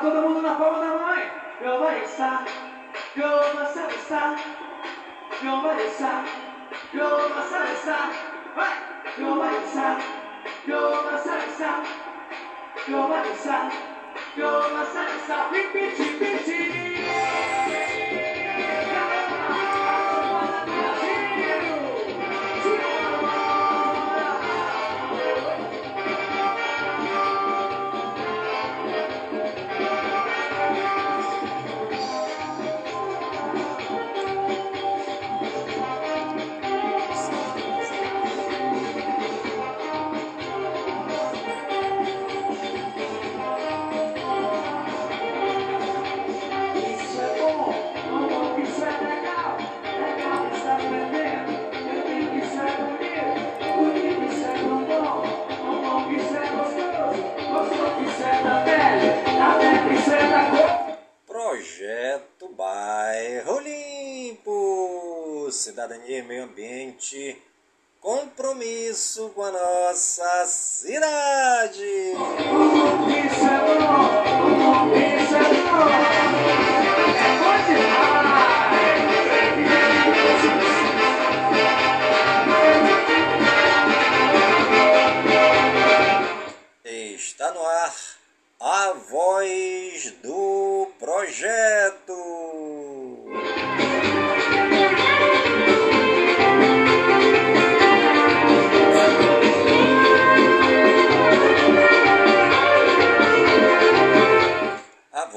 子供の名パの名前ピチピチ Compromisso com a nossa cidade. Está no ar a voz do projeto.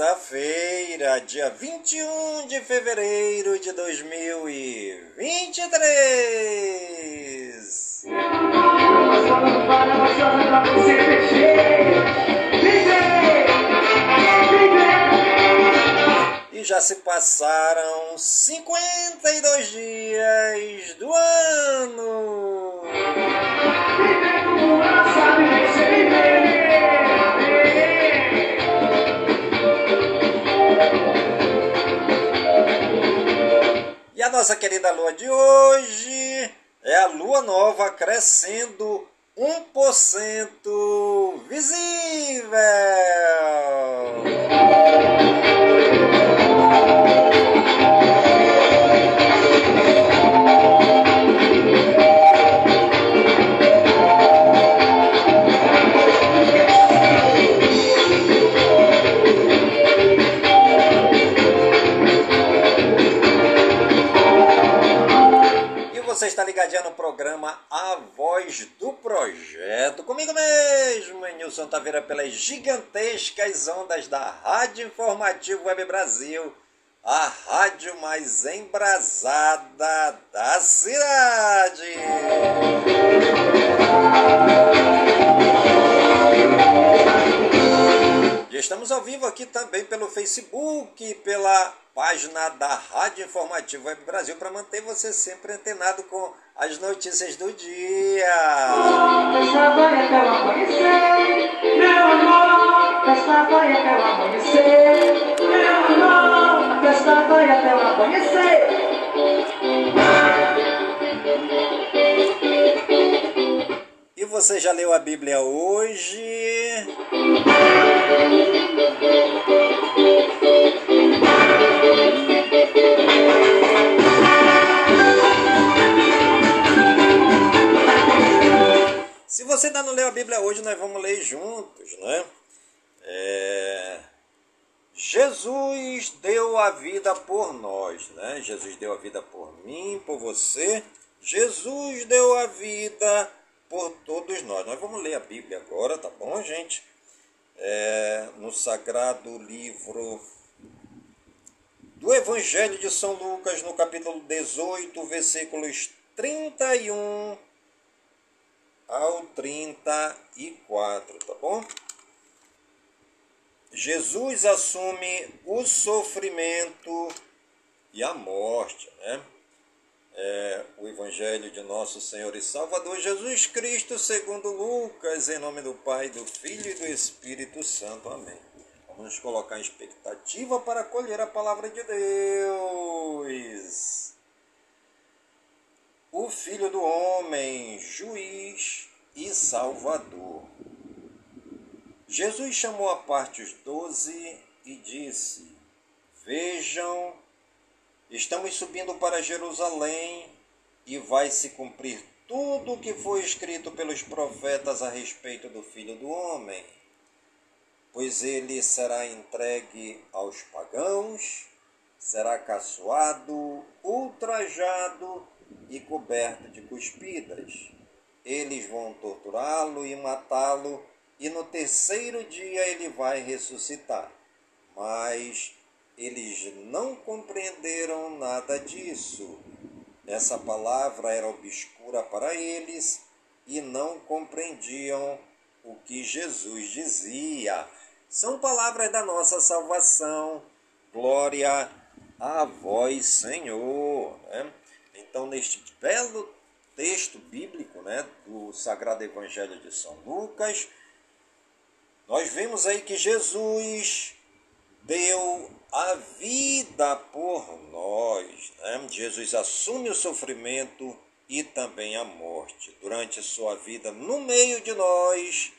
Terça-feira, dia 21 de fevereiro de 2023. Nós falamos para gostosa pra você mexer. Viver, viver. E já se passaram 52 dias do ano. Viver sabe mexer, viver. A nossa querida lua de hoje é a lua nova crescendo 1% visível. Da Rádio Informativo Web Brasil, a rádio mais embrasada da cidade. Estamos ao vivo aqui também pelo Facebook, pela página da Rádio Informativo Web Brasil, para manter você sempre antenado com as notícias do dia. Você já leu a Bíblia hoje? Se você ainda não leu a Bíblia hoje, nós vamos ler juntos, né? É, Jesus deu a vida por nós, né? Jesus deu a vida por mim, por você. Jesus deu a vida por todos nós. Nós vamos ler a Bíblia agora, tá bom, gente? É, no sagrado livro do Evangelho de São Lucas, no capítulo 18, versículos 31 ao 34, tá bom? Jesus assume o sofrimento e a morte, né? É, o Evangelho de nosso Senhor e Salvador Jesus Cristo, segundo Lucas, em nome do Pai, do Filho e do Espírito Santo. Amém. Vamos nos colocar em expectativa para acolher a palavra de Deus. O Filho do Homem, juiz e Salvador. Jesus chamou à parte os doze e disse: Vejam, estamos subindo para Jerusalém e vai se cumprir tudo o que foi escrito pelos profetas a respeito do Filho do Homem. Pois ele será entregue aos pagãos, será caçoado, ultrajado e coberto de cuspidas. Eles vão torturá-lo e matá-lo e no terceiro dia ele vai ressuscitar. Mas eles não compreenderam nada disso. Essa palavra era obscura para eles e não compreendiam o que Jesus dizia. São palavras da nossa salvação. Glória a vós, Senhor. Né? Então, neste belo texto bíblico né, do Sagrado Evangelho de São Lucas, nós vemos aí que Jesus deu a vida por nós. Né? Jesus assume o sofrimento e também a morte. Durante sua vida no meio de nós,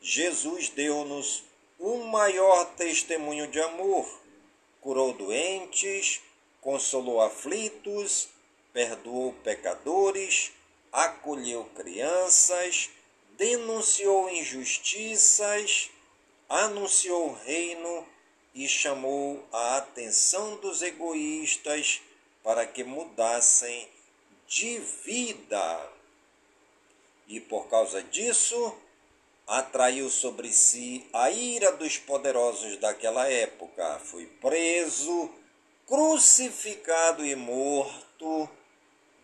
Jesus deu-nos o maior testemunho de amor. Curou doentes, consolou aflitos, perdoou pecadores, acolheu crianças, denunciou injustiças, anunciou o reino e chamou a atenção dos egoístas para que mudassem de vida. E por causa disso, atraiu sobre si a ira dos poderosos daquela época. Foi preso, crucificado e morto,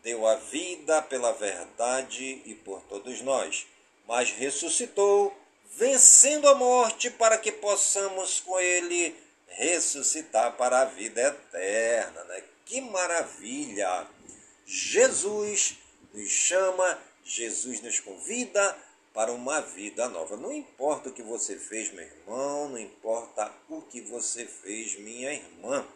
deu a vida pela verdade e por todos nós mas ressuscitou, vencendo a morte, para que possamos com ele ressuscitar para a vida eterna. Né? Que maravilha! Jesus nos chama, Jesus nos convida para uma vida nova. Não importa o que você fez, meu irmão, não importa o que você fez, minha irmã.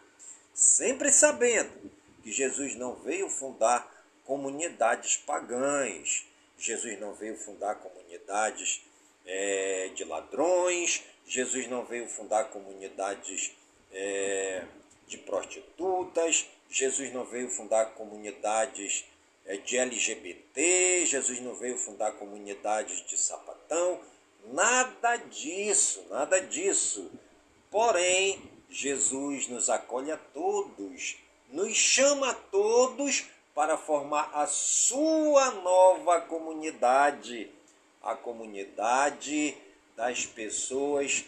Sempre sabendo que Jesus não veio fundar comunidades pagãs, Jesus não veio fundar comunidades é, de ladrões, Jesus não veio fundar comunidades é, de prostitutas, Jesus não veio fundar comunidades é, de LGBT, Jesus não veio fundar comunidades de sapatão, nada disso, nada disso. Porém, Jesus nos acolhe a todos, nos chama a todos para formar a sua nova comunidade, a comunidade das pessoas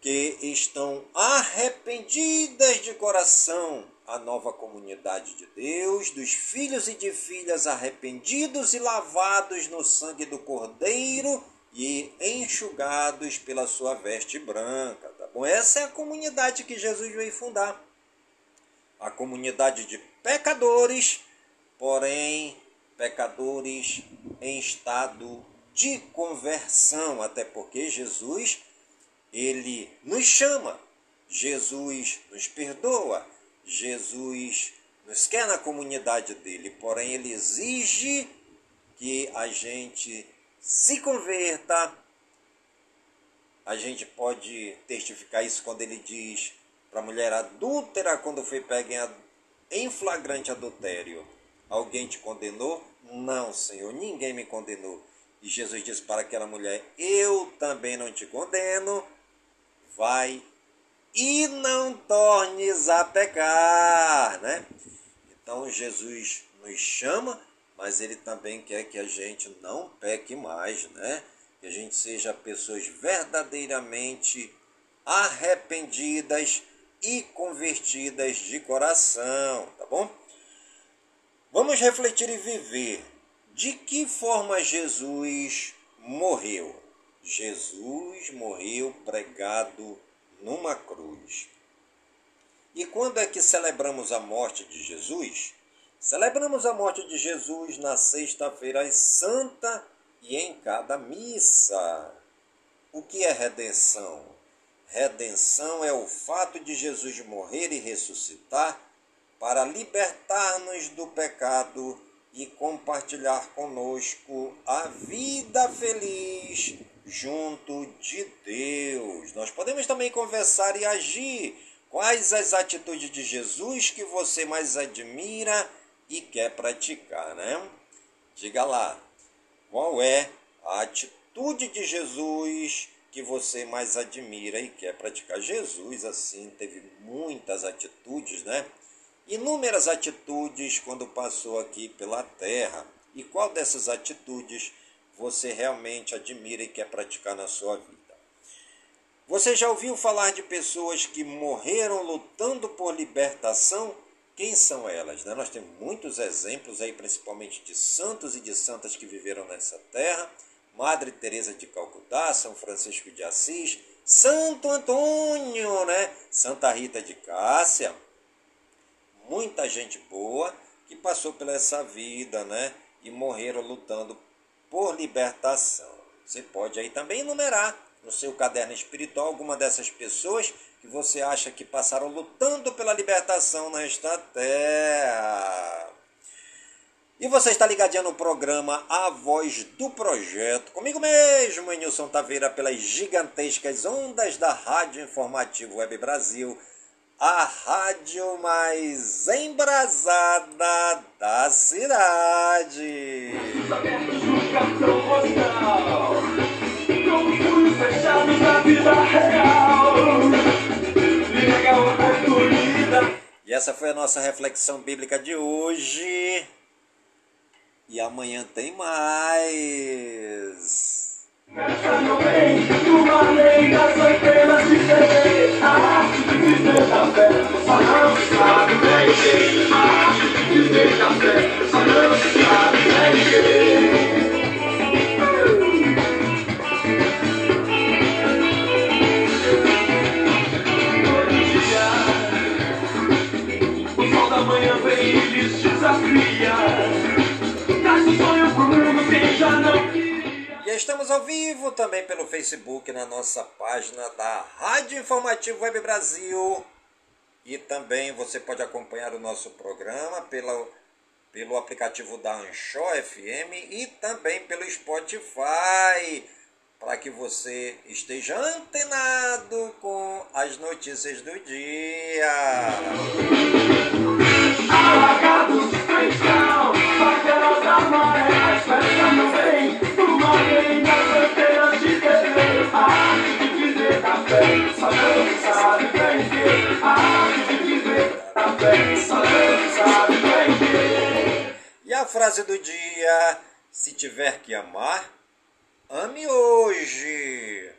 que estão arrependidas de coração, a nova comunidade de Deus, dos filhos e de filhas arrependidos e lavados no sangue do Cordeiro e enxugados pela sua veste branca, tá bom? Essa é a comunidade que Jesus veio fundar. A comunidade de pecadores porém pecadores em estado de conversão, até porque Jesus ele nos chama, Jesus nos perdoa, Jesus nos quer na comunidade dele, porém ele exige que a gente se converta. A gente pode testificar isso quando ele diz para a mulher adúltera quando foi pega em flagrante adultério Alguém te condenou? Não, Senhor, ninguém me condenou. E Jesus disse para aquela mulher: Eu também não te condeno. Vai e não tornes a pecar, né? Então Jesus nos chama, mas ele também quer que a gente não peque mais, né? Que a gente seja pessoas verdadeiramente arrependidas e convertidas de coração, tá bom? Vamos refletir e viver De que forma Jesus morreu? Jesus morreu pregado numa cruz. E quando é que celebramos a morte de Jesus? Celebramos a morte de Jesus na Sexta-feira Santa e em cada missa. O que é redenção? Redenção é o fato de Jesus morrer e ressuscitar para libertar-nos do pecado e compartilhar conosco a vida feliz junto de Deus. Nós podemos também conversar e agir. Quais as atitudes de Jesus que você mais admira e quer praticar, né? Diga lá, qual é a atitude de Jesus que você mais admira e quer praticar? Jesus, assim, teve muitas atitudes, né? Inúmeras atitudes quando passou aqui pela terra. E qual dessas atitudes você realmente admira e quer praticar na sua vida? Você já ouviu falar de pessoas que morreram lutando por libertação? Quem são elas? Né? Nós temos muitos exemplos aí, principalmente de santos e de santas que viveram nessa terra. Madre Teresa de Calcutá, São Francisco de Assis, Santo Antônio, né? Santa Rita de Cássia. Muita gente boa que passou pela essa vida, né? E morreram lutando por libertação. Você pode aí também enumerar no seu caderno espiritual alguma dessas pessoas que você acha que passaram lutando pela libertação nesta terra. E você está ligadinho no programa A Voz do Projeto, comigo mesmo, Nilson Taveira, pelas gigantescas ondas da Rádio Informativo Web Brasil, a rádio mais embrasada da cidade. E essa foi a nossa reflexão bíblica de hoje. E amanhã tem mais. Uma lei das de de estamos ao vivo também pelo Facebook na nossa página da Rádio Informativo Web Brasil. E também você pode acompanhar o nosso programa pelo, pelo aplicativo da Anchor FM e também pelo Spotify, para que você esteja antenado com as notícias do dia. Alagados, cristão, E a frase do dia: se tiver que amar, ame hoje.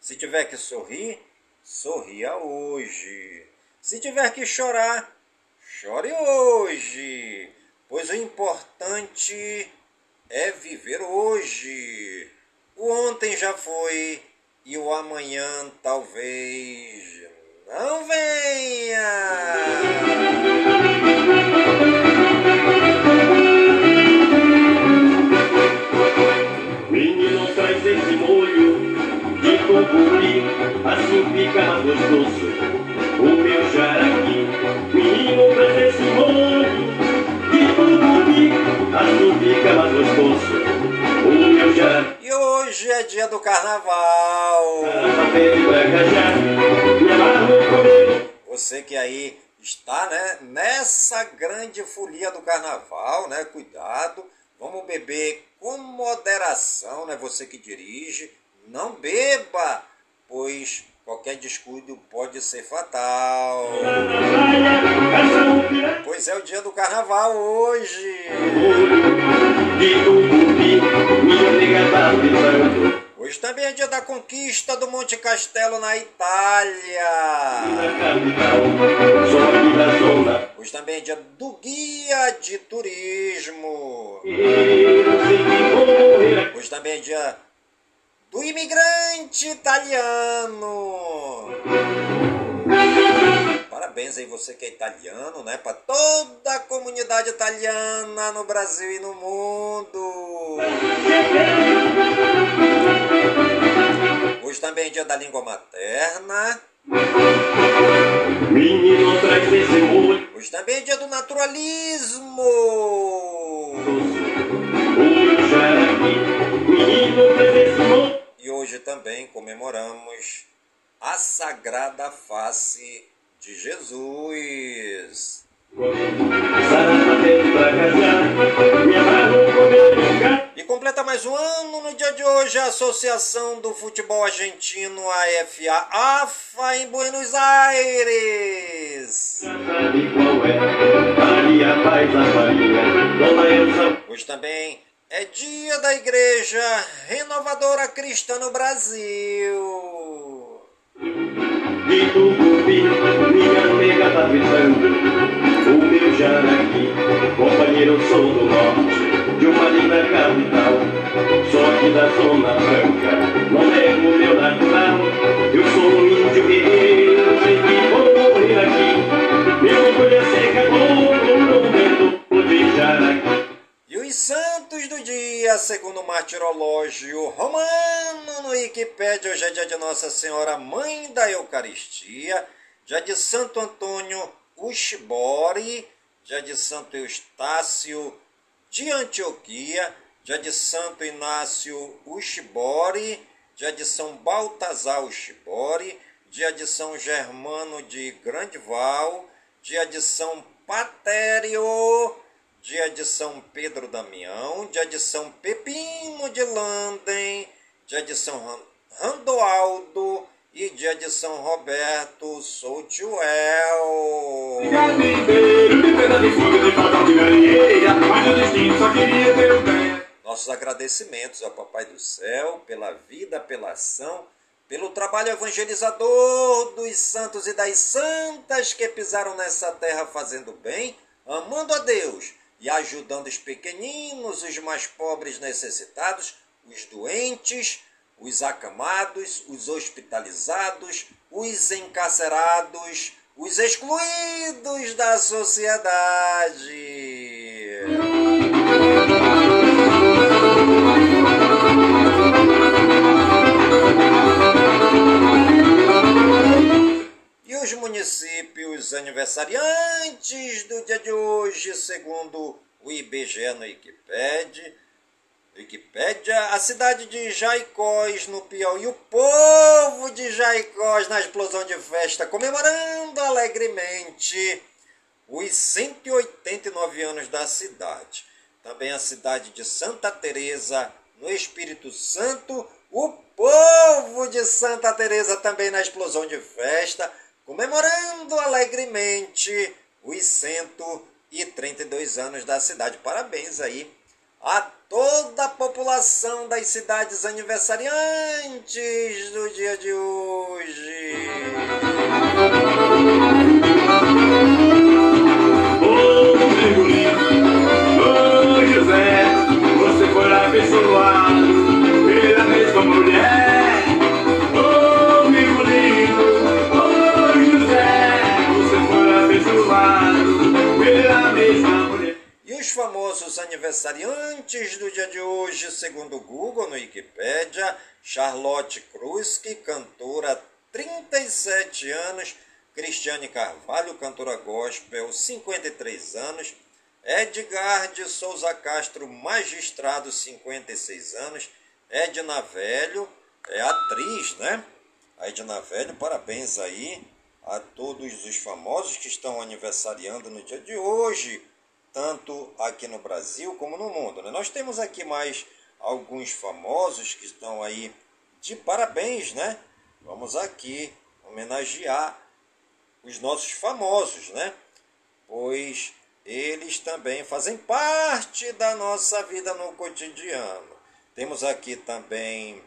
Se tiver que sorrir, sorria hoje. Se tiver que chorar, chore hoje. Pois o importante é viver hoje. O ontem já foi e o amanhã talvez não venha. Menino traz esse molho de tucupi, assim fica mais gostoso. O meu jaraqui, menino traz esse molho de tucupi, assim fica mais gostoso. O meu jaraqui, hoje é dia do carnaval. Você que aí está né, nessa grande folia do carnaval, né? Cuidado, vamos beber com moderação, né? Você que dirige, não beba, pois qualquer descuido pode ser fatal. Pois é o dia do carnaval hoje. Hoje também é dia da conquista do Monte Castelo na Itália. Hoje também é dia do guia de turismo. Hoje também é dia do imigrante italiano. Parabéns aí você que é italiano, né? Para toda a comunidade italiana no Brasil e no mundo. Hoje também é dia da língua materna. Hoje também é dia do naturalismo. O Menino, hoje também comemoramos a Sagrada Face de Jesus. E completa mais um ano no dia de hoje a Associação do Futebol Argentino, AFA, AFA, em Buenos Aires. Hoje também é dia da Igreja Renovadora Cristã no Brasil. E do cupi Minha nega tá fritando O meu jaraqui Companheiro, sou do norte De uma linda capital Sou aqui da Zona Franca Não nego meu natural Eu sou um índio guerreiro Sei que vou morrer aqui Meu orgulho é ser caboclo Prometo de jaraqui E santos do dia, segundo o martirológio romano no Wikipédia, hoje é dia de Nossa Senhora Mãe da Eucaristia, dia de Santo Antônio Ushibori, dia de Santo Eustácio de Antioquia, dia de Santo Inácio Ushibori, dia de São Baltazar Ushibori, dia de São Germano de Grandeval, dia de São Patério, dia de São Pedro Damião, dia de São Pepino de Landen, dia de São Ran- Randoaldo e dia de São Roberto Soutuel. Nossos agradecimentos ao Papai do Céu pela vida, pela ação, pelo trabalho evangelizador dos santos e das santas que pisaram nessa terra fazendo bem, amando a Deus e ajudando os pequeninos, os mais pobres necessitados, os doentes, os acamados, os hospitalizados, os encarcerados, os excluídos da sociedade. Municípios aniversariantes do dia de hoje, segundo o IBGE no Wikipédia, a cidade de Jaicós, no Piauí, o povo de Jaicós na explosão de festa, comemorando alegremente os 189 anos da cidade. Também a cidade de Santa Teresa, no Espírito Santo, o povo de Santa Teresa também na explosão de festa, comemorando alegremente os 132 anos da cidade. Parabéns aí a toda a população das cidades aniversariantes do dia de hoje. Ô, José, você foi abençoado pela mesma mulher. Os famosos aniversariantes do dia de hoje, segundo o Google no Wikipédia, Charlotte que cantora 37 anos, Cristiane Carvalho, cantora gospel, 53 anos, Edgar de Souza Castro, magistrado, 56 anos, Edna Velho, é atriz, né? A Edna Velho, parabéns aí a todos os famosos que estão aniversariando no dia de hoje, tanto aqui no Brasil como no mundo. Né? Nós temos aqui mais alguns famosos que estão aí de parabéns, né? Vamos aqui homenagear os nossos famosos, né? Pois eles também fazem parte da nossa vida no cotidiano. Temos aqui também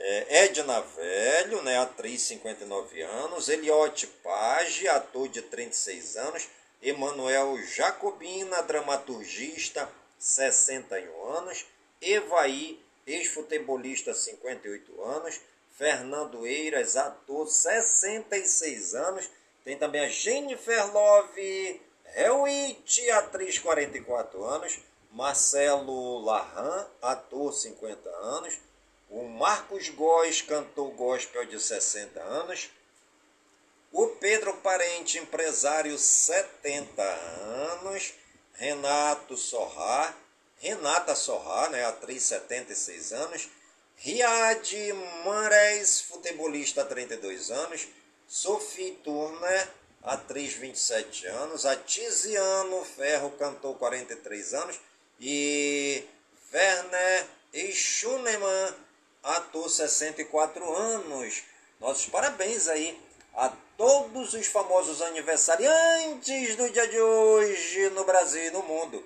É, Edna Velho, né, atriz 59 anos, Eliote Page, ator de 36 anos, Emanuel Jacobina, dramaturgista, 61 anos, Evaí, ex-futebolista, 58 anos, Fernando Eiras, ator, 66 anos, tem também a Jennifer Love Hewitt, atriz, 44 anos, Marcelo Larran, ator, 50 anos, o Marcos Góes, cantor gospel de 60 anos, o Pedro Parente, empresário, 70 anos, Renato Sorrar, Renata Sorrar, né, atriz, 76 anos, Riad Mares, futebolista, 32 anos, Sophie Turner, atriz, 27 anos, Atiziano Ferro, cantor, 43 anos, e Werner Schunemann, ator 64 anos. Nossos parabéns aí a todos os famosos aniversariantes do dia de hoje no Brasil e no mundo.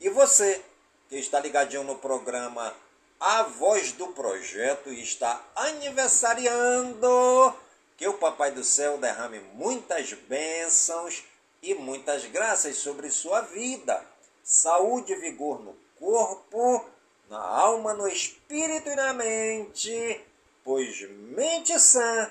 E você que está ligadinho no programa A Voz do Projeto e está aniversariando, que o Papai do Céu derrame muitas bênçãos e muitas graças sobre sua vida. Saúde e vigor no corpo na alma, no espírito e na mente, pois mente sã,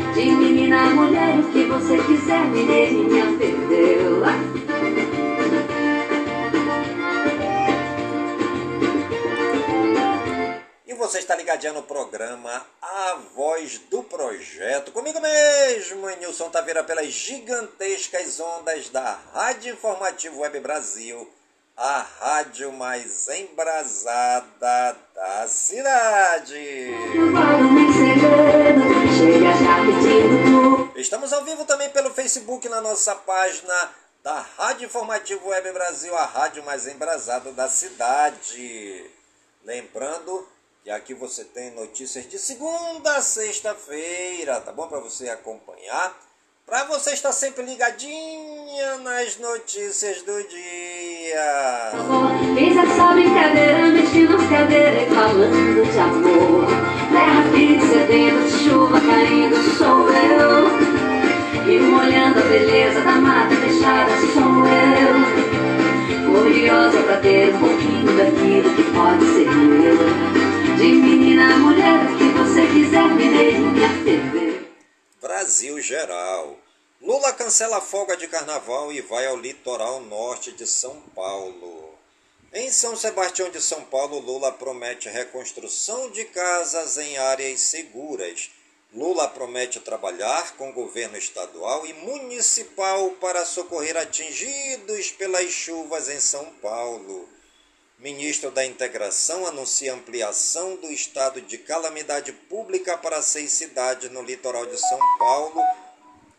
de menina, mulher, o que você quiser, mineirinha perdeu. E você está ligadinho no programa A Voz do Projeto. Comigo mesmo, Nilson Taveira, pelas gigantescas ondas da Rádio Informativo Web Brasil a rádio mais embrasada da cidade. Estamos ao vivo também pelo Facebook na nossa página da Rádio Informativo Web Brasil, a rádio mais embrasada da cidade. Lembrando que aqui você tem notícias de segunda a sexta-feira, tá bom? Para você acompanhar para você estar sempre ligadinha nas notícias do dia. Fiz essa brincadeira, mexi nas cadeiras e falando de amor. Terra firme, sedenta de chuva caindo, sou eu. E molhando a beleza da mata fechada, sou eu. Curiosa pra ter um pouquinho daquilo que pode ser meu. De menina a mulher, o que você quiser, me dê minha TV. Brasil geral. Lula cancela a folga de carnaval e vai ao litoral norte de São Paulo. Em São Sebastião de São Paulo, Lula promete reconstrução de casas em áreas seguras. Lula promete trabalhar com governo estadual e municipal para socorrer atingidos pelas chuvas em São Paulo. Ministro da Integração anuncia ampliação do estado de calamidade pública para seis cidades no litoral de São Paulo: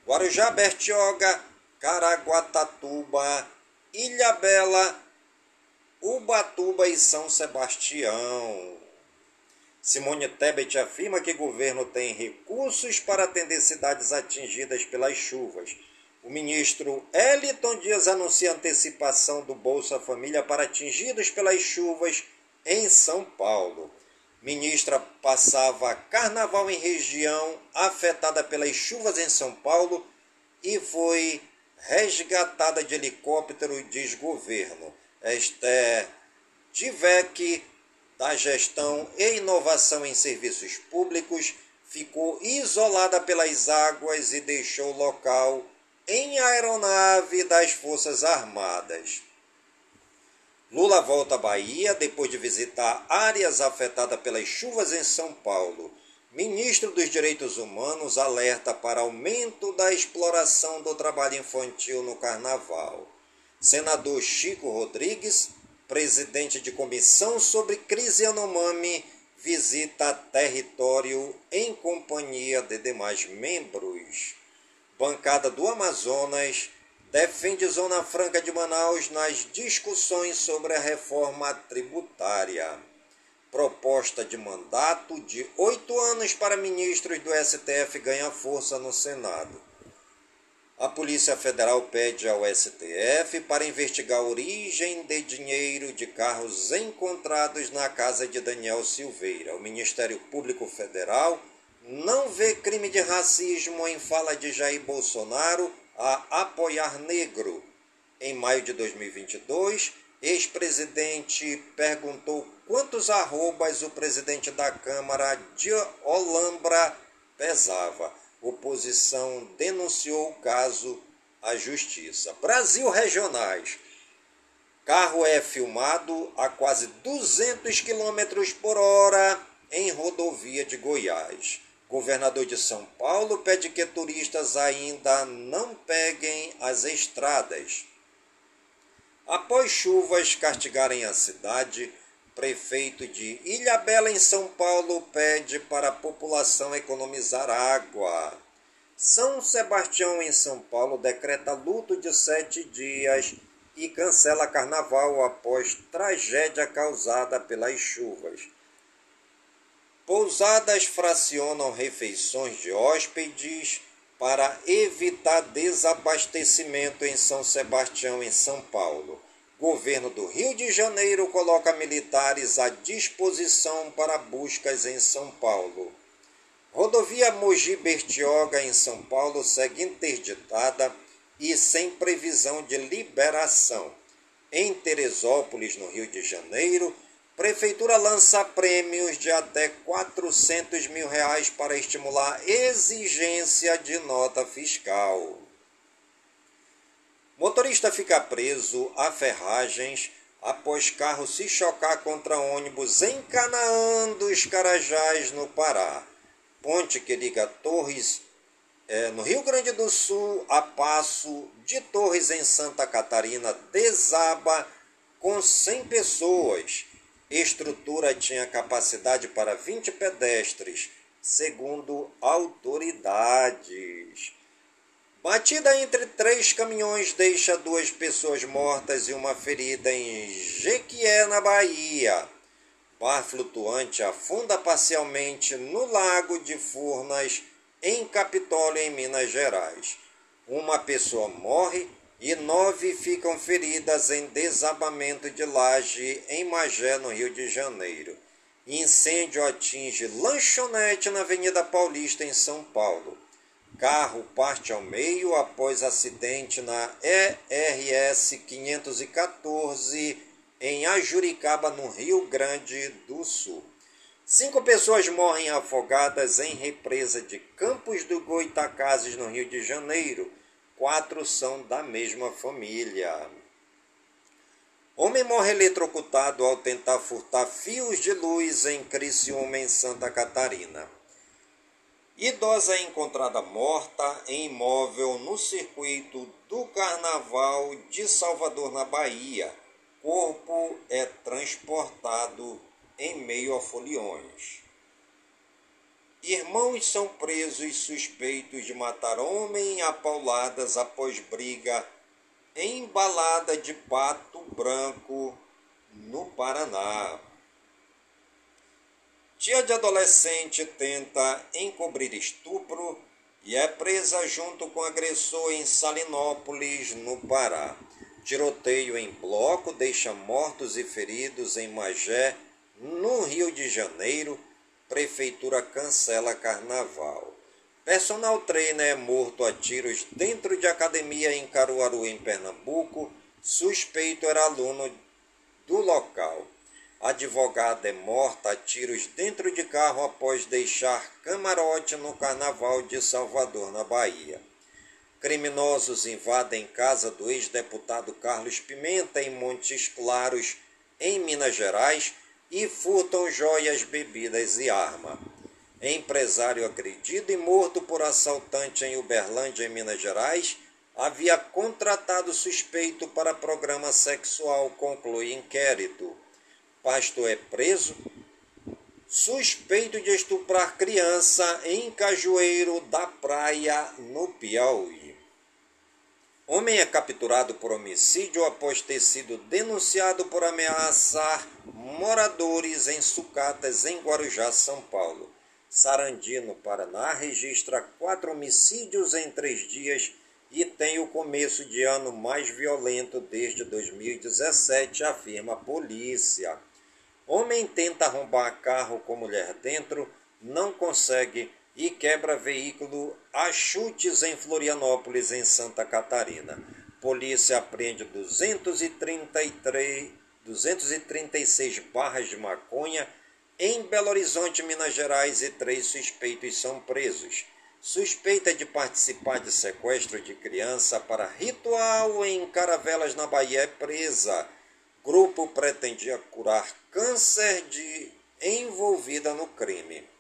Guarujá, Bertioga, Caraguatatuba, Ilhabela, Ubatuba e São Sebastião. Simone Tebet afirma que o governo tem recursos para atender cidades atingidas pelas chuvas. O ministro Eliton Dias anuncia antecipação do Bolsa Família para atingidos pelas chuvas em São Paulo. Ministra passava carnaval em região afetada pelas chuvas em São Paulo e foi resgatada de helicóptero, diz governo. Esther Tivek, da Gestão e Inovação em Serviços Públicos, ficou isolada pelas águas e deixou o local em aeronave das Forças Armadas. Lula volta à Bahia depois de visitar áreas afetadas pelas chuvas em São Paulo. Ministro dos Direitos Humanos alerta para aumento da exploração do trabalho infantil no Carnaval. Senador Chico Rodrigues, presidente de comissão sobre crise Yanomami, visita território em companhia de demais membros. Bancada do Amazonas defende Zona Franca de Manaus nas discussões sobre a reforma tributária. Proposta de mandato de oito anos para ministros do STF ganha força no Senado. A Polícia Federal pede ao STF para investigar a origem de dinheiro de carros encontrados na casa de Daniel Silveira. O Ministério Público Federal não vê crime de racismo em fala de Jair Bolsonaro a apoiar negro. Em maio de 2022, ex-presidente perguntou quantos arrobas o presidente da Câmara de Olambra pesava. Oposição denunciou o caso à justiça. Brasil Regionais. Carro é filmado a quase 200 km por hora em rodovia de Goiás. Governador de São Paulo pede que turistas ainda não peguem as estradas. Após chuvas castigarem a cidade, prefeito de Ilhabela, em São Paulo, pede para a população economizar água. São Sebastião, em São Paulo, decreta luto de sete dias e cancela carnaval após tragédia causada pelas chuvas. Pousadas fracionam refeições de hóspedes para evitar desabastecimento em São Sebastião, em São Paulo. Governo do Rio de Janeiro coloca militares à disposição para buscas em São Paulo. Rodovia Mogi Bertioga, em São Paulo, segue interditada e sem previsão de liberação. Em Teresópolis, no Rio de Janeiro, Prefeitura lança prêmios de até 400 mil reais para estimular exigência de nota fiscal. Motorista fica preso a ferragens após carro se chocar contra ônibus em Canaã dos Carajás, no Pará. Ponte que liga Torres, é, no Rio Grande do Sul, a Passo de Torres, em Santa Catarina, desaba com 100 pessoas estrutura tinha capacidade para 20 pedestres, segundo autoridades. Batida entre três caminhões deixa duas pessoas mortas e uma ferida em Jequié, na Bahia. Bar flutuante afunda parcialmente no Lago de Furnas, em Capitólio, em Minas Gerais. Uma pessoa morre e nove ficam feridas em desabamento de laje em Magé, no Rio de Janeiro. Incêndio atinge lanchonete na Avenida Paulista, em São Paulo. Carro parte ao meio após acidente na ERS 514 em Ajuricaba, no Rio Grande do Sul. Cinco pessoas morrem afogadas em represa de Campos do Goitacazes, no Rio de Janeiro quatro são da mesma família. Homem morre eletrocutado ao tentar furtar fios de luz em Criciúma, em Santa Catarina. Idosa é encontrada morta em imóvel no circuito do Carnaval de Salvador, na Bahia. Corpo é transportado em meio a foliões. Irmãos são presos suspeitos de matar homem a pauladas após briga em balada de Pato Branco, no Paraná. Tia de adolescente tenta encobrir estupro e é presa junto com agressor em Salinópolis, no Pará. Tiroteio em bloco deixa mortos e feridos em Magé, no Rio de Janeiro Prefeitura cancela carnaval. Personal trainer é morto a tiros dentro de academia em Caruaru, em Pernambuco. Suspeito era aluno do local. Advogada é morta a tiros dentro de carro após deixar camarote no Carnaval de Salvador, na Bahia. Criminosos invadem casa do ex-deputado Carlos Pimenta em Montes Claros, em Minas Gerais, e furtam joias, bebidas e arma. Empresário agredido e morto por assaltante em Uberlândia, em Minas Gerais, havia contratado suspeito para programa sexual, conclui inquérito. Pastor é preso, suspeito de estuprar criança em Cajueiro da Praia, no Piauí. Homem é capturado por homicídio após ter sido denunciado por ameaçar moradores em sucatas em Guarujá, São Paulo. Sarandino, Paraná, registra quatro homicídios em três dias e tem o começo de ano mais violento desde 2017, afirma a polícia. Homem tenta arrombar carro com mulher dentro, não consegue e quebra veículo a chutes em Florianópolis, em Santa Catarina. Polícia apreende 233, 236 barras de maconha em Belo Horizonte, Minas Gerais, e três suspeitos são presos. Suspeita de participar de sequestro de criança para ritual em Caravelas, na Bahia, é presa. Grupo pretendia curar câncer de envolvida no crime.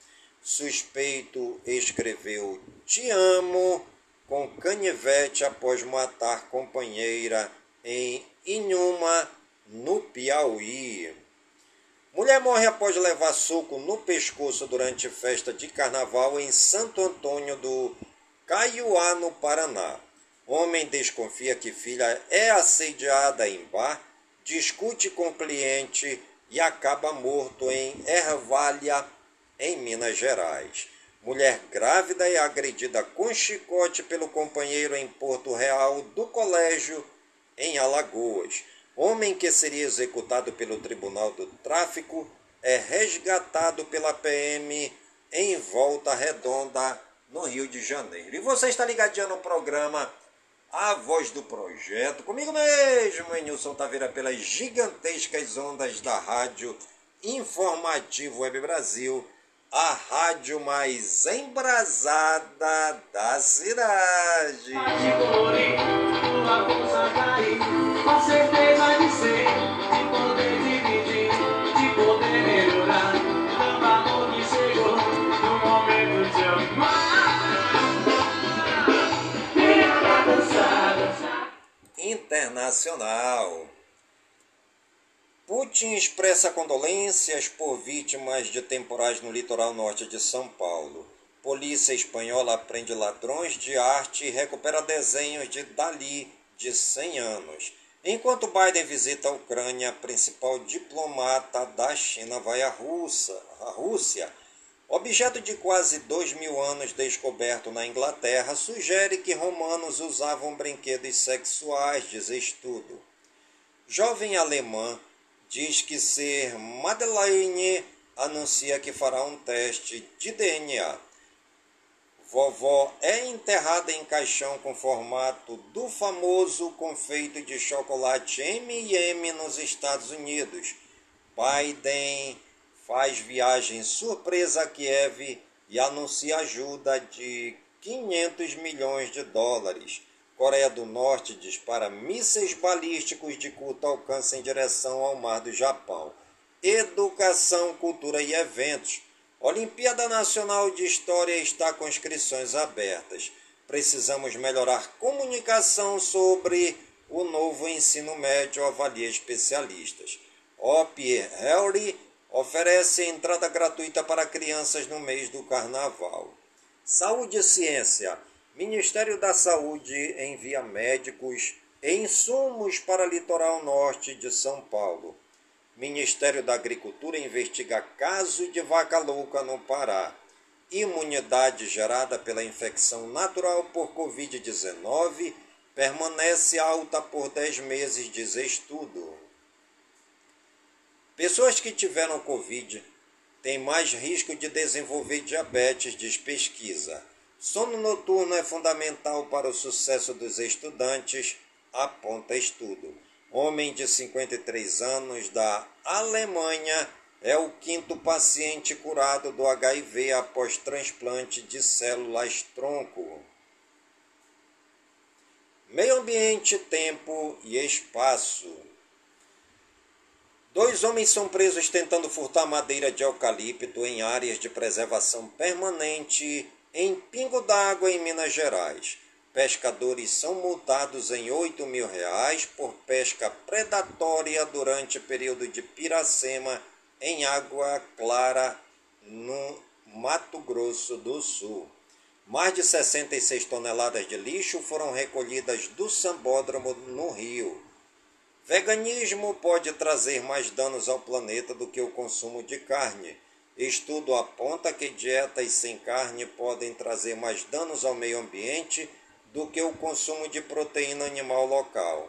Suspeito escreveu Te amo com canivete após matar companheira em Inhuma, no Piauí. Mulher morre após levar soco no pescoço durante festa de carnaval em Santo Antônio do Caiuá, no Paraná. Homem desconfia que filha é assediada em bar, discute com cliente e acaba morto em Ervalha, em Minas Gerais. Mulher grávida é agredida com chicote pelo companheiro em Porto Real do colégio, em Alagoas. Homem que seria executado pelo Tribunal do Tráfico é resgatado pela PM em Volta Redonda, no Rio de Janeiro. E você está ligadinho no programa A Voz do Projeto, comigo mesmo, Nilson Taveira, pelas gigantescas ondas da rádio Informativo Web Brasil, a rádio mais embrasada da cidade. Com certeza de ser, de poder dividir, de poder melhorar. Tanto amor que chegou no momento de amar. Pra dançar, dançar. Internacional. Putin expressa condolências por vítimas de temporais no litoral norte de São Paulo. Polícia espanhola prende ladrões de arte e recupera desenhos de Dali, de 100 anos. Enquanto Biden visita a Ucrânia, principal diplomata da China vai à, Rússia, à Rússia. Objeto de quase dois mil anos descoberto na Inglaterra sugere que romanos usavam brinquedos sexuais, diz estudo. Jovem alemã diz que ser Madeleine anuncia que fará um teste de DNA. Vovó é enterrada em caixão com formato do famoso confeito de chocolate M&M nos Estados Unidos. Biden faz viagem surpresa a Kiev e anuncia ajuda de 500 milhões de dólares. Coreia do Norte dispara mísseis balísticos de curto alcance em direção ao mar do Japão. Educação, cultura e eventos. Olimpíada Nacional de História está com inscrições abertas. Precisamos melhorar comunicação sobre o novo ensino médio, avalia especialistas. Opie Harry oferece entrada gratuita para crianças no mês do carnaval. Saúde e ciência. Ministério da Saúde envia médicos e insumos para litoral norte de São Paulo. Ministério da Agricultura investiga caso de vaca louca no Pará. Imunidade gerada pela infecção natural por Covid-19 permanece alta por 10 meses, diz estudo. Pessoas que tiveram Covid têm mais risco de desenvolver diabetes, diz pesquisa. Sono noturno é fundamental para o sucesso dos estudantes, aponta estudo. Homem de 53 anos da Alemanha é o quinto paciente curado do HIV após transplante de células tronco. Meio ambiente, tempo e espaço. Dois homens são presos tentando furtar madeira de eucalipto em áreas de preservação permanente em Pingo d'Água, em Minas Gerais. Pescadores são multados em 8 mil reais por pesca predatória durante período de piracema em Água Clara, no Mato Grosso do Sul. Mais de 66 toneladas de lixo foram recolhidas do sambódromo no Rio. Veganismo pode trazer mais danos ao planeta do que o consumo de carne. Estudo aponta que dietas sem carne podem trazer mais danos ao meio ambiente do que o consumo de proteína animal local.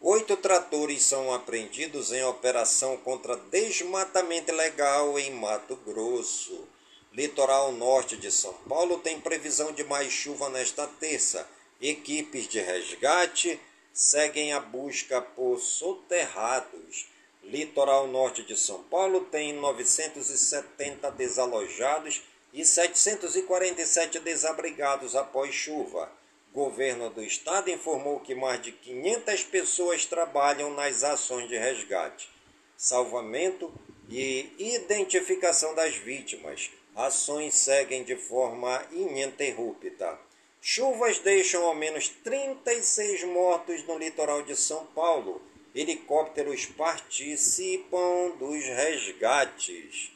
Oito tratores são apreendidos em operação contra desmatamento ilegal em Mato Grosso. Litoral norte de São Paulo tem previsão de mais chuva nesta terça. Equipes de resgate seguem a busca por soterrados. Litoral norte de São Paulo tem 970 desalojados e 747 desabrigados após chuva. Governo do estado informou que mais de 500 pessoas trabalham nas ações de resgate, salvamento e identificação das vítimas. Ações seguem de forma ininterrupta. Chuvas deixam ao menos 36 mortos no litoral de São Paulo. Helicópteros participam dos resgates.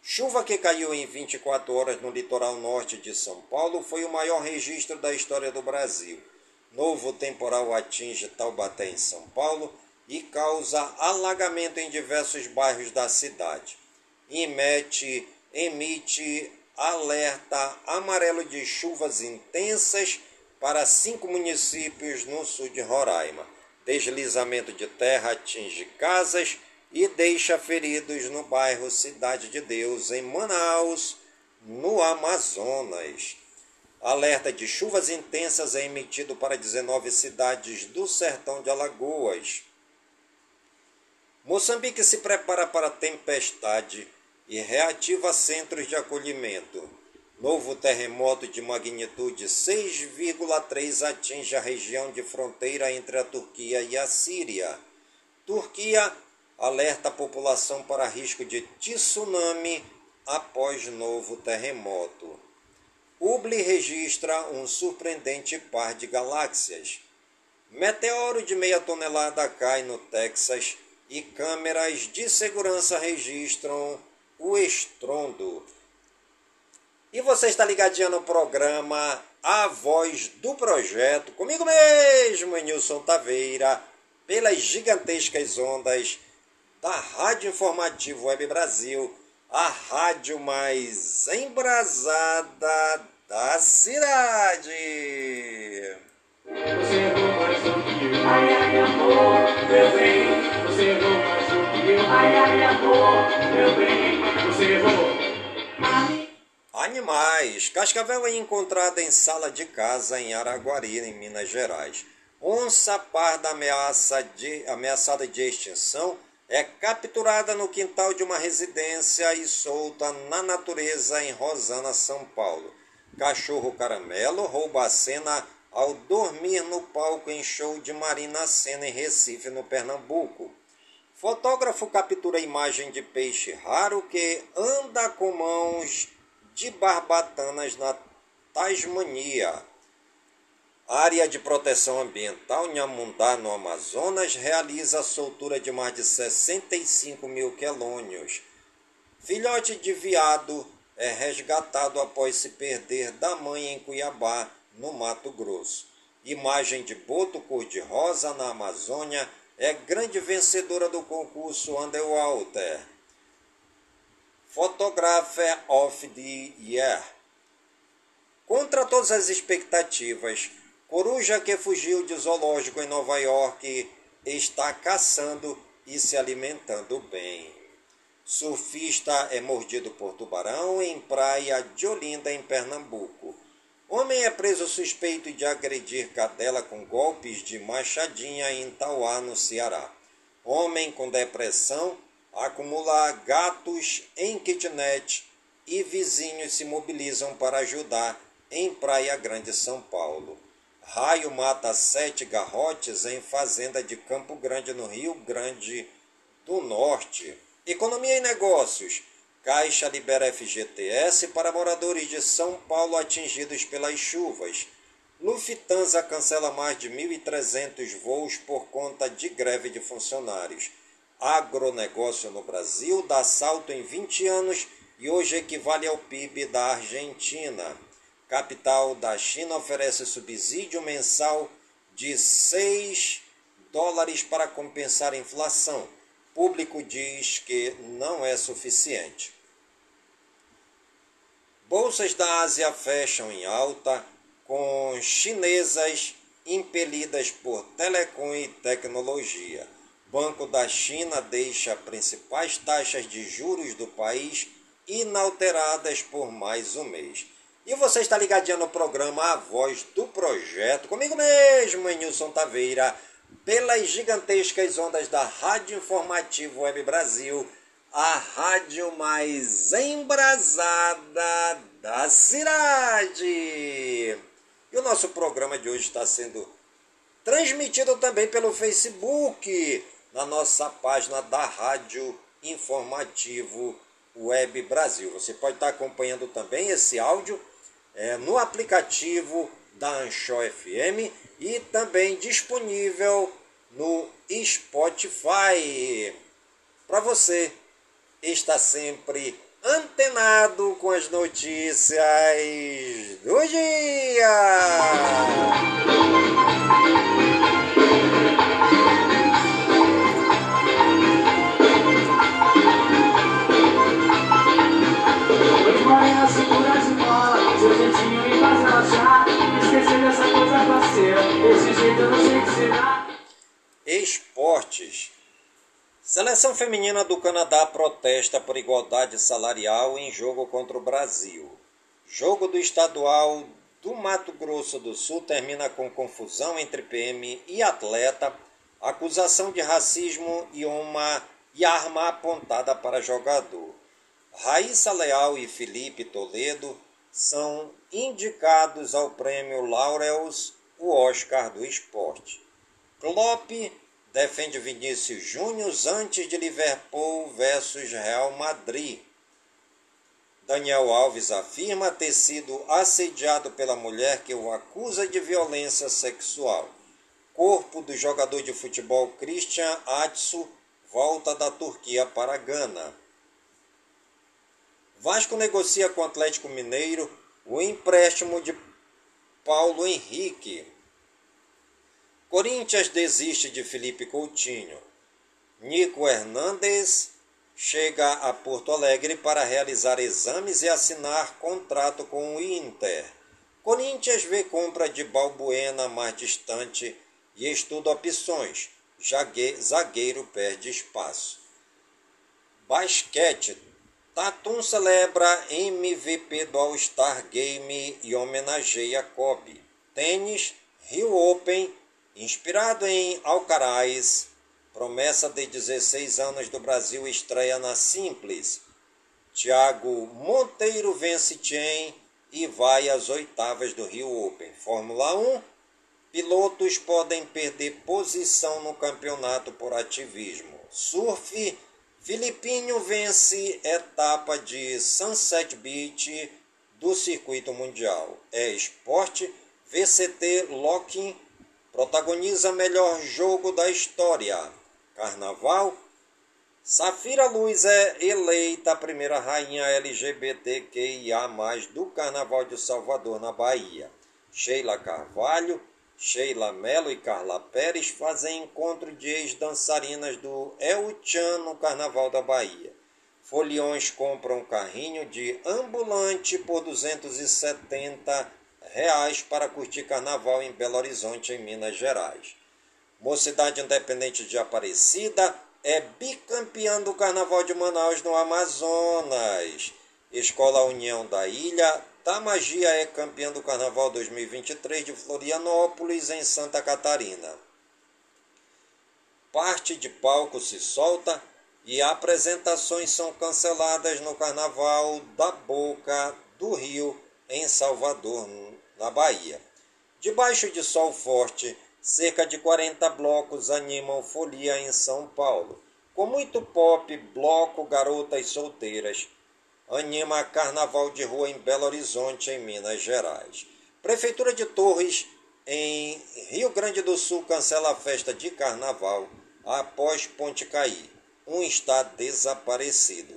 Chuva que caiu em 24 horas no litoral norte de São Paulo foi o maior registro da história do Brasil. Novo temporal atinge Taubaté, em São Paulo, e causa alagamento em diversos bairros da cidade. IMET emite alerta amarelo de chuvas intensas para cinco municípios no sul de Roraima. Deslizamento de terra atinge casas e deixa feridos no bairro Cidade de Deus, em Manaus, no Amazonas. Alerta de chuvas intensas é emitido para 19 cidades do sertão de Alagoas. Moçambique se prepara para tempestade e reativa centros de acolhimento. Novo terremoto de magnitude 6,3 atinge a região de fronteira entre a Turquia e a Síria. Turquia alerta a população para risco de tsunami após novo terremoto. Hubble registra um surpreendente par de galáxias. Meteoro de meia tonelada cai no Texas e câmeras de segurança registram o estrondo. E você está ligadinho no programa A Voz do Projeto, comigo mesmo, Nilson Taveira, pelas gigantescas ondas da Rádio Informativo Web Brasil, a rádio mais embrasada da cidade. Você errou mais do que eu. Ai, ai, amor, meu bem. Você errou mais do que eu. Ai, ai, amor, meu bem. Você errou. Animais. Cascavel é encontrada em sala de casa em Araguari, em Minas Gerais. Onça parda ameaça de, ameaçada de extinção é capturada no quintal de uma residência e solta na natureza em Rosana, São Paulo. Cachorro caramelo rouba a cena ao dormir no palco em show de Marina Sena em Recife, no Pernambuco. Fotógrafo captura imagem de peixe raro que anda com mãos de barbatanas na Tasmania. Área de Proteção Ambiental Nhamundá, no Amazonas, realiza a soltura de mais de 65 mil quelônios. Filhote de viado é resgatado após se perder da mãe em Cuiabá, no Mato Grosso. Imagem de boto cor-de-rosa na Amazônia é grande vencedora do concurso Underwater. Photographer of the Year. Contra todas as expectativas, Coruja que fugiu de zoológico em Nova York está caçando e se alimentando bem. Surfista é mordido por tubarão em praia de Olinda, em Pernambuco. Homem é preso suspeito de agredir cadela com golpes de machadinha em Tauá, no Ceará. Homem com depressão acumula gatos em kitnet e vizinhos se mobilizam para ajudar em Praia Grande, São Paulo. Raio mata sete garrotes em fazenda de Campo Grande, no Rio Grande do Norte. Economia e negócios. Caixa libera FGTS para moradores de São Paulo atingidos pelas chuvas. Lufthansa cancela mais de 1.300 voos por conta de greve de funcionários. Agronegócio no Brasil dá salto em 20 anos e hoje equivale ao PIB da Argentina. Capital da China oferece subsídio mensal de 6 dólares para compensar a inflação. Público diz que não é suficiente. Bolsas da Ásia fecham em alta, com chinesas impelidas por telecom e tecnologia. Banco da China deixa principais taxas de juros do país inalteradas por mais um mês. E você está ligadinho no programa A Voz do Projeto, comigo mesmo, Nilson Taveira, pelas gigantescas ondas da Rádio Informativo Web Brasil, a rádio mais embrasada da cidade. E o nosso programa de hoje está sendo transmitido também pelo Facebook, na nossa página da Rádio Informativo Web Brasil. Você pode estar acompanhando também esse áudio é, no aplicativo da Anchor FM e também disponível no Spotify. Para você estar sempre antenado com as notícias do dia. Esportes. Seleção feminina do Canadá protesta por igualdade salarial em jogo contra o Brasil. Jogo do estadual do Mato Grosso do Sul termina com confusão entre PM e atleta, acusação de racismo e uma e arma apontada para jogador. Raíssa Leal e Felipe Toledo são indicados ao prêmio Laurels, o Oscar do esporte. Klopp defende Vinícius Júnior antes de Liverpool versus Real Madrid. Daniel Alves afirma ter sido assediado pela mulher que o acusa de violência sexual. Corpo do jogador de futebol Christian Atsu volta da Turquia para Gana. Vasco negocia com o Atlético Mineiro o empréstimo de Paulo Henrique. Corinthians desiste de Felipe Coutinho. Nico Hernandes chega a Porto Alegre para realizar exames e assinar contrato com o Inter. Corinthians vê compra de Balbuena mais distante e estuda opções. Zagueiro perde espaço. Basquete. Tatum celebra MVP do All-Star Game e homenageia Kobe. Tênis. Rio Open Inspirado em Alcaraz, promessa de 16 anos do Brasil estreia na Simples. Thiago Monteiro vence Chen e vai às oitavas do Rio Open. Fórmula 1. Pilotos podem perder posição no campeonato por ativismo. Surf. Filipinho vence etapa de Sunset Beach do circuito mundial. É esporte. VCT Locking protagoniza melhor jogo da história. Carnaval. Safira Luz é eleita a primeira rainha LGBTQIA+, do Carnaval de Salvador, na Bahia. Sheila Carvalho, Sheila Melo e Carla Pérez fazem encontro de ex-dançarinas do El Chan no Carnaval da Bahia. Foliões compram carrinho de ambulante por 270 reais para curtir carnaval em Belo Horizonte, em Minas Gerais. Mocidade Independente de Aparecida é bicampeã do Carnaval de Manaus no Amazonas. Escola União da Ilha, Tamagia é campeã do Carnaval 2023 de Florianópolis, em Santa Catarina. Parte de palco se solta e apresentações são canceladas no Carnaval da Boca do Rio, em Salvador, na Bahia. Debaixo de sol forte, cerca de 40 blocos animam folia em São Paulo. Com muito pop, bloco Garotas Solteiras anima Carnaval de Rua em Belo Horizonte, em Minas Gerais. Prefeitura de Torres, em Rio Grande do Sul, cancela a festa de Carnaval após ponte cair. um está desaparecido.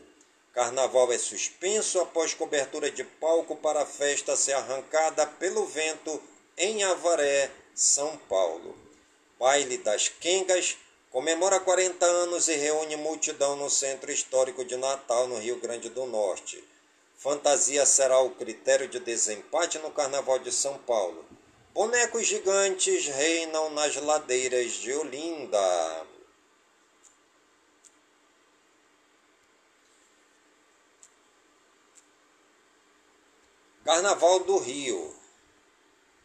Carnaval é suspenso após cobertura de palco para a festa ser arrancada pelo vento em Avaré, São Paulo. Baile das Quengas comemora 40 anos e reúne multidão no Centro Histórico de Natal, no Rio Grande do Norte. Fantasia será o critério de desempate no Carnaval de São Paulo. Bonecos gigantes reinam nas ladeiras de Olinda. Carnaval do Rio.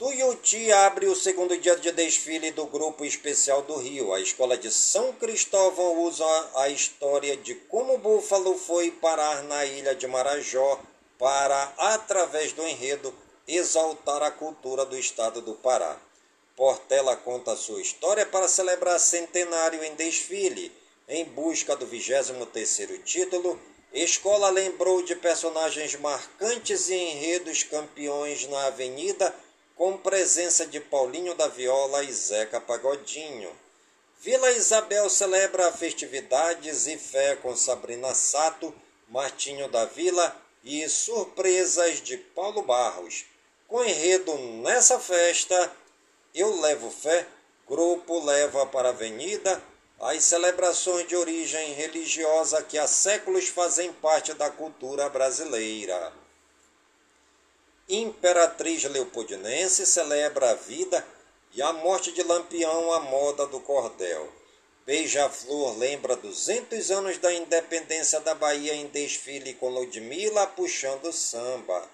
Tuiuti abre o segundo dia de desfile do Grupo Especial do Rio. A escola de São Cristóvão usa a história de como o búfalo foi parar na ilha de Marajó para, através do enredo, exaltar a cultura do estado do Pará. Portela conta sua história para celebrar centenário em desfile. Em busca do 23º título, Escola lembrou de personagens marcantes e enredos campeões na avenida, com presença de Paulinho da Viola e Zeca Pagodinho. Vila Isabel celebra festividades e fé com Sabrina Sato, Martinho da Vila e surpresas de Paulo Barros. Com enredo nessa festa, Eu Levo Fé, grupo leva para a avenida as celebrações de origem religiosa que há séculos fazem parte da cultura brasileira. Imperatriz Leopoldinense celebra a vida e a morte de Lampião à moda do cordel. Beija-Flor lembra 200 anos da independência da Bahia em desfile com Ludmilla puxando samba.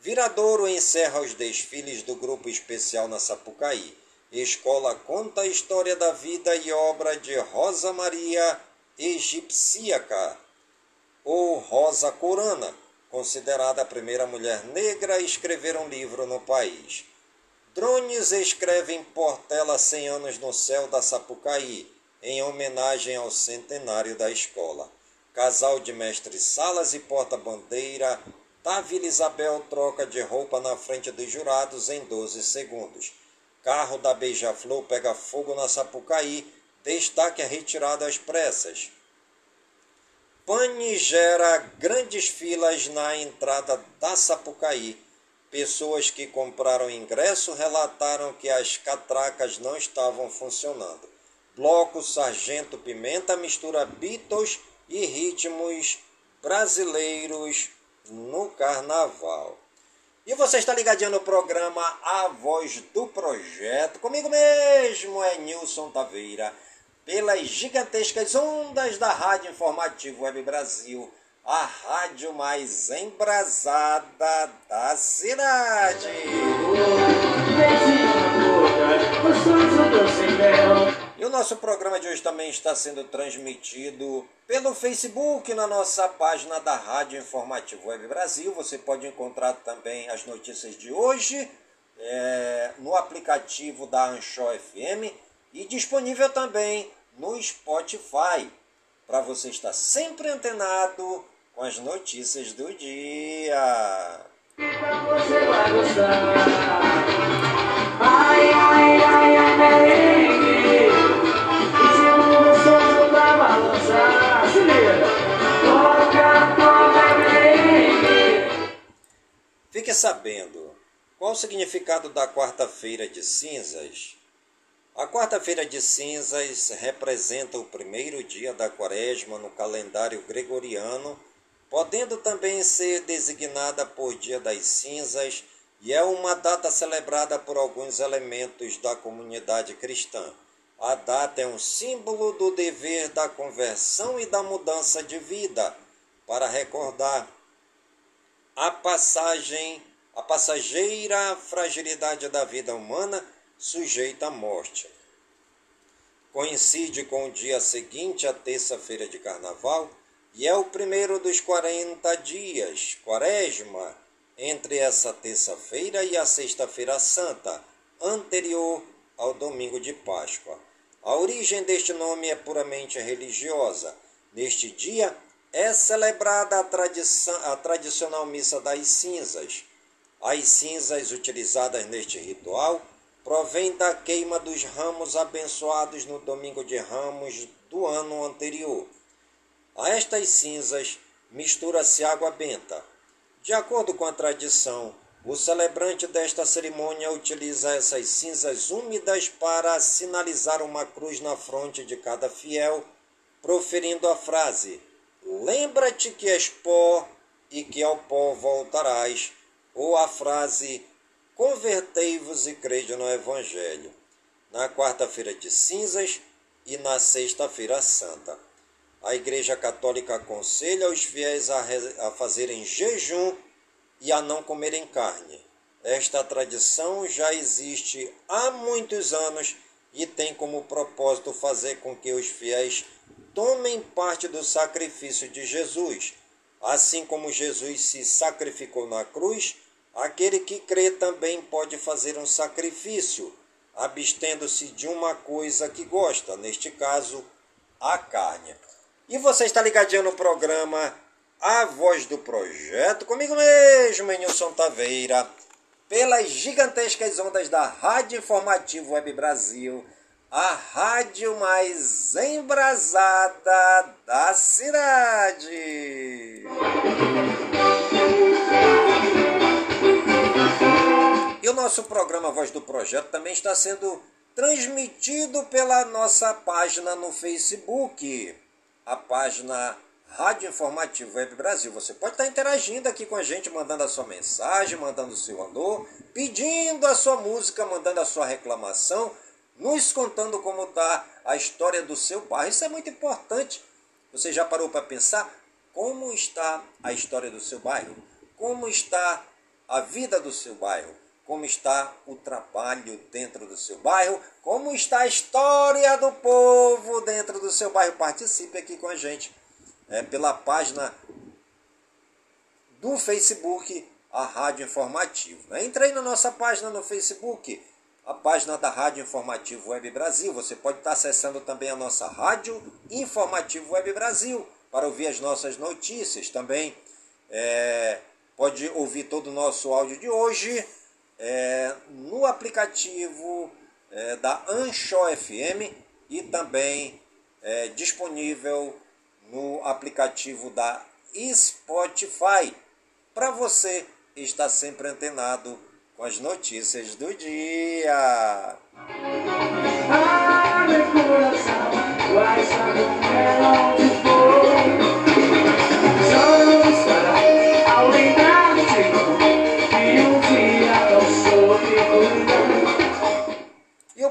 Viradouro encerra os desfiles do grupo especial na Sapucaí. Escola conta a história da vida e obra de Rosa Maria Egipsíaca, ou Rosa Corana, considerada a primeira mulher negra a escrever um livro no país. Drones escrevem Portela 100 anos no céu da Sapucaí, em homenagem ao centenário da escola. Casal de mestre Salas e porta-bandeira, Tavila Isabel troca de roupa na frente dos jurados em 12 segundos. Carro da Beija-Flor pega fogo na Sapucaí. Destaque a retirada às pressas. Pane gera grandes filas na entrada da Sapucaí. Pessoas que compraram ingresso relataram que as catracas não estavam funcionando. Bloco Sargento Pimenta mistura Beatles e ritmos brasileiros no carnaval. E você está ligadinho no programa A Voz do Projeto. Comigo mesmo é Nilson Taveira. Pelas gigantescas ondas da Rádio Informativo Web Brasil. A rádio mais embrasada da cidade. E o nosso programa de hoje também está sendo transmitido pelo Facebook na nossa página da Rádio Informativo Web Brasil. Você pode encontrar também as notícias de hoje é, no aplicativo da Anchor FM e disponível também no Spotify para você estar sempre antenado com as notícias do dia. Então você vai gostar. Ai, ai, ai, ai, merengue. E se o gostoso vai balançar, se liga. Toca, toca, merengue. Fique sabendo qual o significado da quarta-feira de cinzas. A quarta-feira de cinzas representa o primeiro dia da quaresma no calendário gregoriano, podendo também ser designada por Dia das Cinzas e é uma data celebrada por alguns elementos da comunidade cristã. A data é um símbolo do dever da conversão e da mudança de vida, para recordar a passagem, a passageira fragilidade da vida humana sujeita à morte. Coincide com o dia seguinte à terça-feira de carnaval e é o primeiro dos 40 dias, quaresma, entre essa terça-feira e a sexta-feira santa, anterior ao domingo de Páscoa. A origem deste nome é puramente religiosa. Neste dia é celebrada a, tradição, a tradicional missa das cinzas. As cinzas utilizadas neste ritual provêm da queima dos ramos abençoados no domingo de ramos do ano anterior. A estas cinzas mistura-se água benta. De acordo com a tradição, o celebrante desta cerimônia utiliza essas cinzas úmidas para sinalizar uma cruz na fronte de cada fiel, proferindo a frase: Lembra-te que és pó e que ao pó voltarás, ou a frase: Convertei-vos e crede no Evangelho. Na quarta-feira de cinzas e na sexta-feira santa. A Igreja Católica aconselha os fiéis a, a fazerem jejum e a não comerem carne. Esta tradição já existe há muitos anos e tem como propósito fazer com que os fiéis tomem parte do sacrifício de Jesus. Assim como Jesus se sacrificou na cruz, aquele que crê também pode fazer um sacrifício, abstendo-se de uma coisa que gosta, neste caso, a carne. E você está ligadinho no programa A Voz do Projeto, comigo mesmo, Nilson Taveira, pelas gigantescas ondas da Rádio Informativo Web Brasil, a rádio mais embrasada da cidade. Nosso programa Voz do Projeto também está sendo transmitido pela nossa página no Facebook a página Rádio Informativo Web Brasil. Você pode estar interagindo aqui com a gente, mandando a sua mensagem, mandando o seu alô, pedindo a sua música, mandando a sua reclamação, nos contando como está a história do seu bairro. Isso é muito importante. Você já parou para pensar como está a história do seu bairro? Como está a vida do seu bairro? Como está o trabalho dentro do seu bairro, como está a história do povo dentro do seu bairro. Participe aqui com a gente é, pela página do Facebook, a Rádio Informativo. Né? Entre aí na nossa página no Facebook, a página da Rádio Informativo Web Brasil. Você pode estar acessando também a nossa Rádio Informativo Web Brasil para ouvir as nossas notícias também. É, pode ouvir todo o nosso áudio de hoje é, no aplicativo é, da Ancho FM e também é, disponível no aplicativo da Spotify para você estar sempre antenado com as notícias do dia. Abre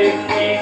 fifty.